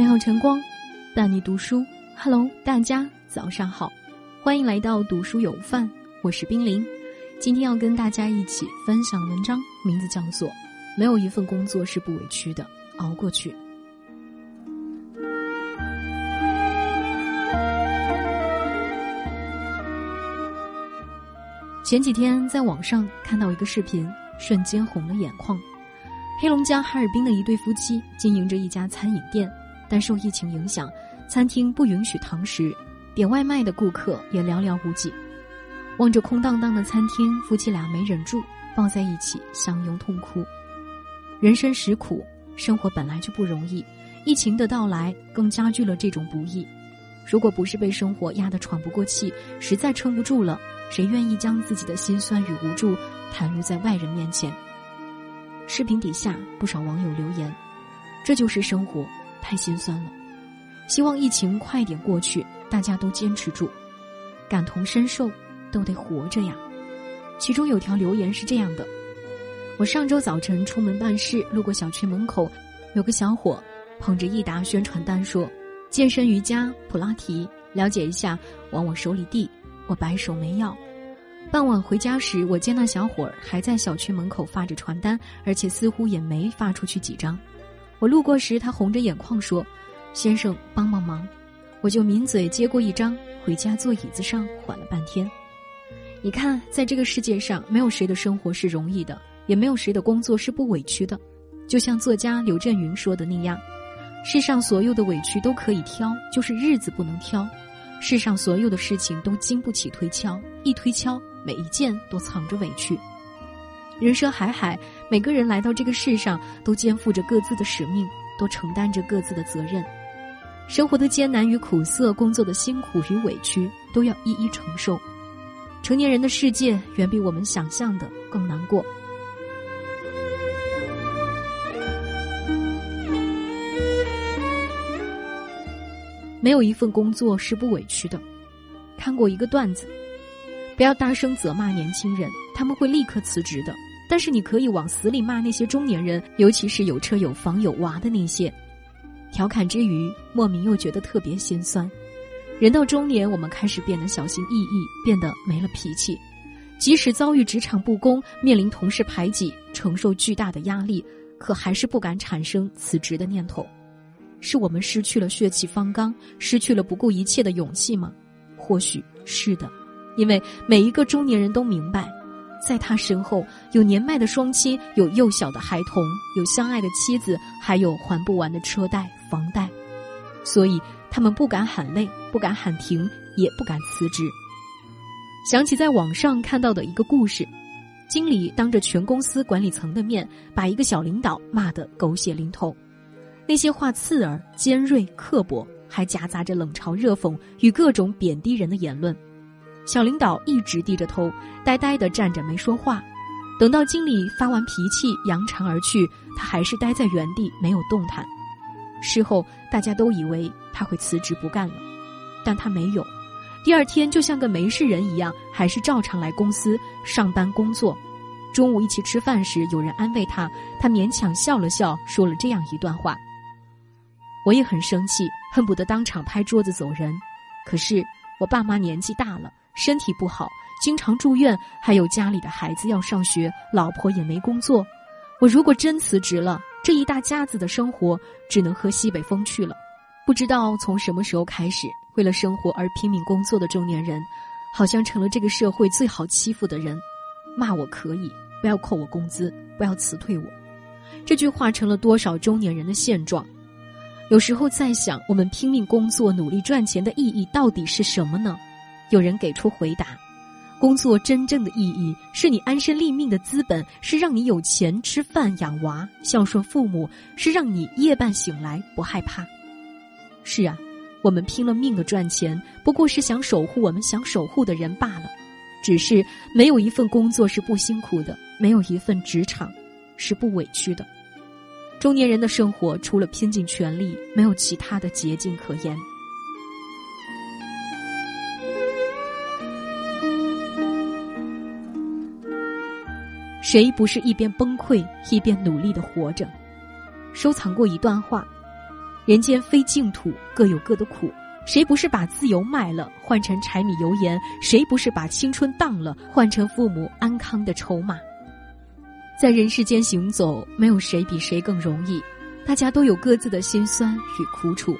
美好晨光，伴你读书。Hello，大家早上好，欢迎来到读书有范，我是冰凌。今天要跟大家一起分享的文章，名字叫做《没有一份工作是不委屈的，熬过去》。前几天在网上看到一个视频，瞬间红了眼眶。黑龙江哈尔滨的一对夫妻经营着一家餐饮店，但受疫情影响，餐厅不允许堂食，点外卖的顾客也寥寥无几。望着空荡荡的餐厅，夫妻俩没忍住抱在一起相拥痛哭。人生实苦，生活本来就不容易，疫情的到来更加剧了这种不易。如果不是被生活压得喘不过气，实在撑不住了，谁愿意将自己的心酸与无助袒露在外人面前？视频底下不少网友留言：“这就是生活，太心酸了。希望疫情快点过去，大家都坚持住，感同身受，都得活着呀。”其中有条留言是这样的：“我上周早晨出门办事，路过小区门口，有个小伙捧着一沓宣传单说：‘健身、瑜伽、普拉提，了解一下，往我手里递。’我摆手没要。”傍晚回家时，我见那小伙儿还在小区门口发着传单，而且似乎也没发出去几张。我路过时，他红着眼眶说：“先生，帮帮忙。”我就抿嘴接过一张，回家坐椅子上缓了半天。你看，在这个世界上，没有谁的生活是容易的，也没有谁的工作是不委屈的。就像作家刘震云说的那样：“世上所有的委屈都可以挑，就是日子不能挑。世上所有的事情都经不起推敲，一推敲。”每一件都藏着委屈。人生海海，每个人来到这个世上，都肩负着各自的使命，都承担着各自的责任。生活的艰难与苦涩，工作的辛苦与委屈，都要一一承受。成年人的世界，远比我们想象的更难过。没有一份工作是不委屈的。看过一个段子。不要大声责骂年轻人，他们会立刻辞职的。但是你可以往死里骂那些中年人，尤其是有车有房有娃的那些。调侃之余，莫名又觉得特别心酸。人到中年，我们开始变得小心翼翼，变得没了脾气。即使遭遇职场不公，面临同事排挤，承受巨大的压力，可还是不敢产生辞职的念头。是我们失去了血气方刚，失去了不顾一切的勇气吗？或许是的。因为每一个中年人都明白，在他身后有年迈的双亲，有幼小的孩童，有相爱的妻子，还有还不完的车贷、房贷，所以他们不敢喊累，不敢喊停，也不敢辞职。想起在网上看到的一个故事，经理当着全公司管理层的面，把一个小领导骂得狗血淋头，那些话刺耳、尖锐、刻薄，还夹杂着冷嘲热讽与各种贬低人的言论。小领导一直低着头，呆呆地站着没说话。等到经理发完脾气扬长而去，他还是待在原地没有动弹。事后大家都以为他会辞职不干了，但他没有。第二天就像个没事人一样，还是照常来公司上班工作。中午一起吃饭时，有人安慰他，他勉强笑了笑，说了这样一段话：“我也很生气，恨不得当场拍桌子走人。可是我爸妈年纪大了。”身体不好，经常住院，还有家里的孩子要上学，老婆也没工作。我如果真辞职了，这一大家子的生活只能喝西北风去了。不知道从什么时候开始，为了生活而拼命工作的中年人，好像成了这个社会最好欺负的人。骂我可以，不要扣我工资，不要辞退我。这句话成了多少中年人的现状。有时候在想，我们拼命工作、努力赚钱的意义到底是什么呢？有人给出回答：工作真正的意义是你安身立命的资本，是让你有钱吃饭养娃、孝顺父母，是让你夜半醒来不害怕。是啊，我们拼了命的赚钱，不过是想守护我们想守护的人罢了。只是没有一份工作是不辛苦的，没有一份职场是不委屈的。中年人的生活除了拼尽全力，没有其他的捷径可言。谁不是一边崩溃一边努力的活着？收藏过一段话：人间非净土，各有各的苦。谁不是把自由卖了换成柴米油盐？谁不是把青春当了换成父母安康的筹码？在人世间行走，没有谁比谁更容易，大家都有各自的辛酸与苦楚。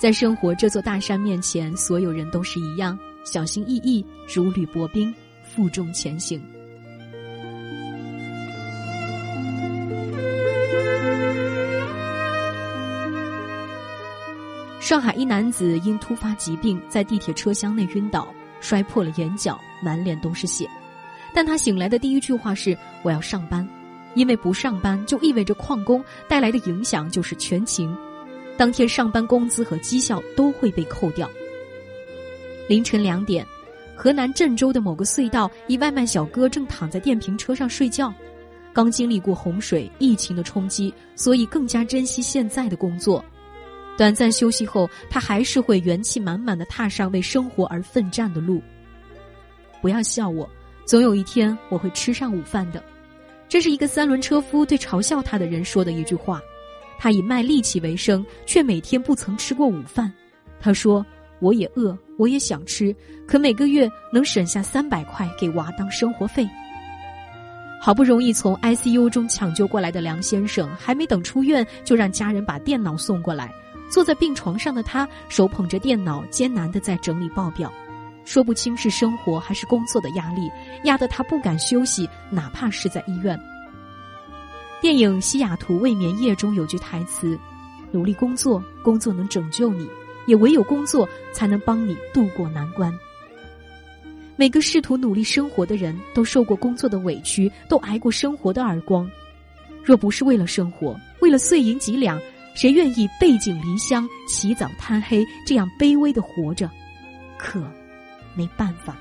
在生活这座大山面前，所有人都是一样，小心翼翼，如履薄冰，负重前行。上海一男子因突发疾病在地铁车厢内晕倒，摔破了眼角，满脸都是血。但他醒来的第一句话是：“我要上班，因为不上班就意味着旷工带来的影响就是全勤，当天上班工资和绩效都会被扣掉。”凌晨两点，河南郑州的某个隧道，一外卖小哥正躺在电瓶车上睡觉，刚经历过洪水、疫情的冲击，所以更加珍惜现在的工作。短暂休息后，他还是会元气满满的踏上为生活而奋战的路。不要笑我，总有一天我会吃上午饭的。这是一个三轮车夫对嘲笑他的人说的一句话。他以卖力气为生，却每天不曾吃过午饭。他说：“我也饿，我也想吃，可每个月能省下三百块给娃当生活费。”好不容易从 ICU 中抢救过来的梁先生，还没等出院，就让家人把电脑送过来。坐在病床上的他，手捧着电脑，艰难的在整理报表，说不清是生活还是工作的压力，压得他不敢休息，哪怕是在医院。电影《西雅图未眠夜》中有句台词：“努力工作，工作能拯救你，也唯有工作才能帮你渡过难关。”每个试图努力生活的人都受过工作的委屈，都挨过生活的耳光。若不是为了生活，为了碎银几两。谁愿意背井离乡、起早贪黑这样卑微的活着？可，没办法，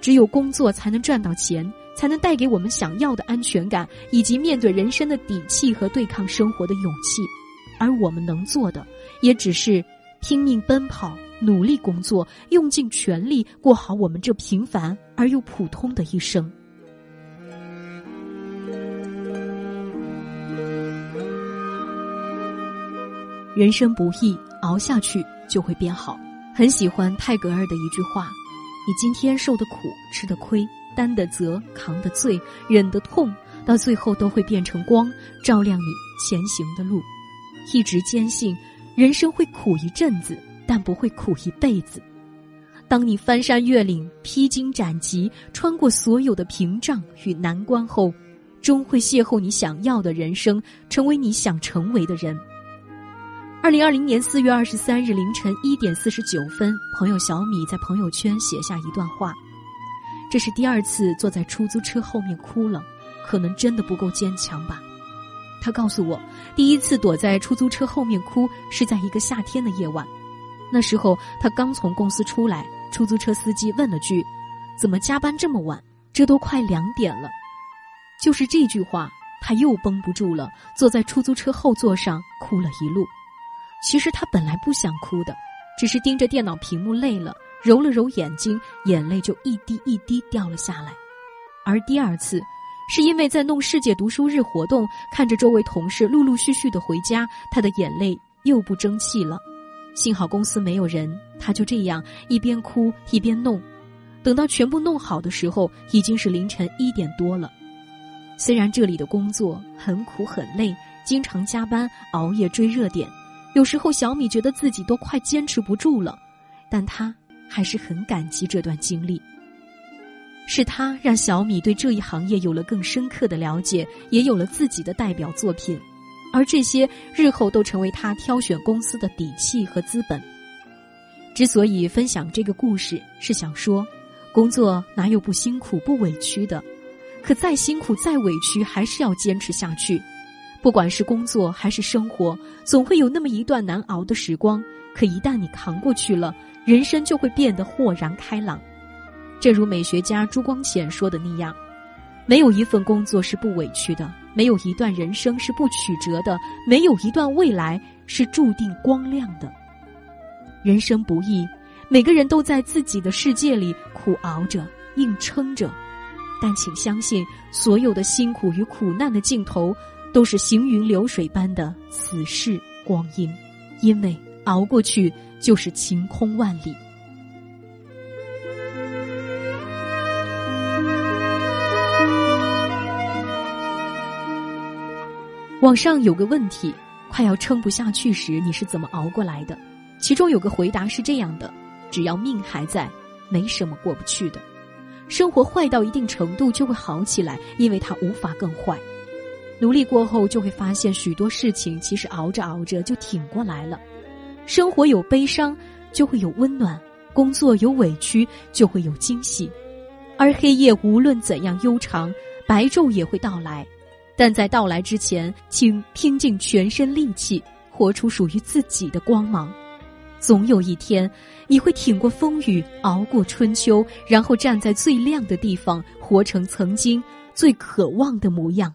只有工作才能赚到钱，才能带给我们想要的安全感，以及面对人生的底气和对抗生活的勇气。而我们能做的，也只是拼命奔跑、努力工作，用尽全力过好我们这平凡而又普通的一生。人生不易，熬下去就会变好。很喜欢泰戈尔的一句话：“你今天受的苦、吃的亏、担的责、扛的罪、忍的痛，到最后都会变成光，照亮你前行的路。”一直坚信，人生会苦一阵子，但不会苦一辈子。当你翻山越岭、披荆斩棘，穿过所有的屏障与难关后，终会邂逅你想要的人生，成为你想成为的人。二零二零年四月二十三日凌晨一点四十九分，朋友小米在朋友圈写下一段话：“这是第二次坐在出租车后面哭了，可能真的不够坚强吧。”他告诉我，第一次躲在出租车后面哭是在一个夏天的夜晚，那时候他刚从公司出来，出租车司机问了句：“怎么加班这么晚？这都快两点了。”就是这句话，他又绷不住了，坐在出租车后座上哭了一路。其实他本来不想哭的，只是盯着电脑屏幕累了，揉了揉眼睛，眼泪就一滴一滴掉了下来。而第二次，是因为在弄世界读书日活动，看着周围同事陆陆续续的回家，他的眼泪又不争气了。幸好公司没有人，他就这样一边哭一边弄。等到全部弄好的时候，已经是凌晨一点多了。虽然这里的工作很苦很累，经常加班熬夜追热点。有时候，小米觉得自己都快坚持不住了，但他还是很感激这段经历。是他让小米对这一行业有了更深刻的了解，也有了自己的代表作品，而这些日后都成为他挑选公司的底气和资本。之所以分享这个故事，是想说，工作哪有不辛苦、不委屈的？可再辛苦、再委屈，还是要坚持下去。不管是工作还是生活，总会有那么一段难熬的时光。可一旦你扛过去了，人生就会变得豁然开朗。正如美学家朱光潜说的那样：“没有一份工作是不委屈的，没有一段人生是不曲折的，没有一段未来是注定光亮的。”人生不易，每个人都在自己的世界里苦熬着、硬撑着。但请相信，所有的辛苦与苦难的尽头。都是行云流水般的此世光阴，因为熬过去就是晴空万里。网上有个问题：快要撑不下去时，你是怎么熬过来的？其中有个回答是这样的：只要命还在，没什么过不去的。生活坏到一定程度就会好起来，因为它无法更坏。努力过后，就会发现许多事情其实熬着熬着就挺过来了。生活有悲伤，就会有温暖；工作有委屈，就会有惊喜。而黑夜无论怎样悠长，白昼也会到来。但在到来之前，请拼尽全身力气，活出属于自己的光芒。总有一天，你会挺过风雨，熬过春秋，然后站在最亮的地方，活成曾经最渴望的模样。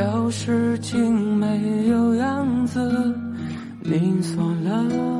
要是竟没有样子，你锁了，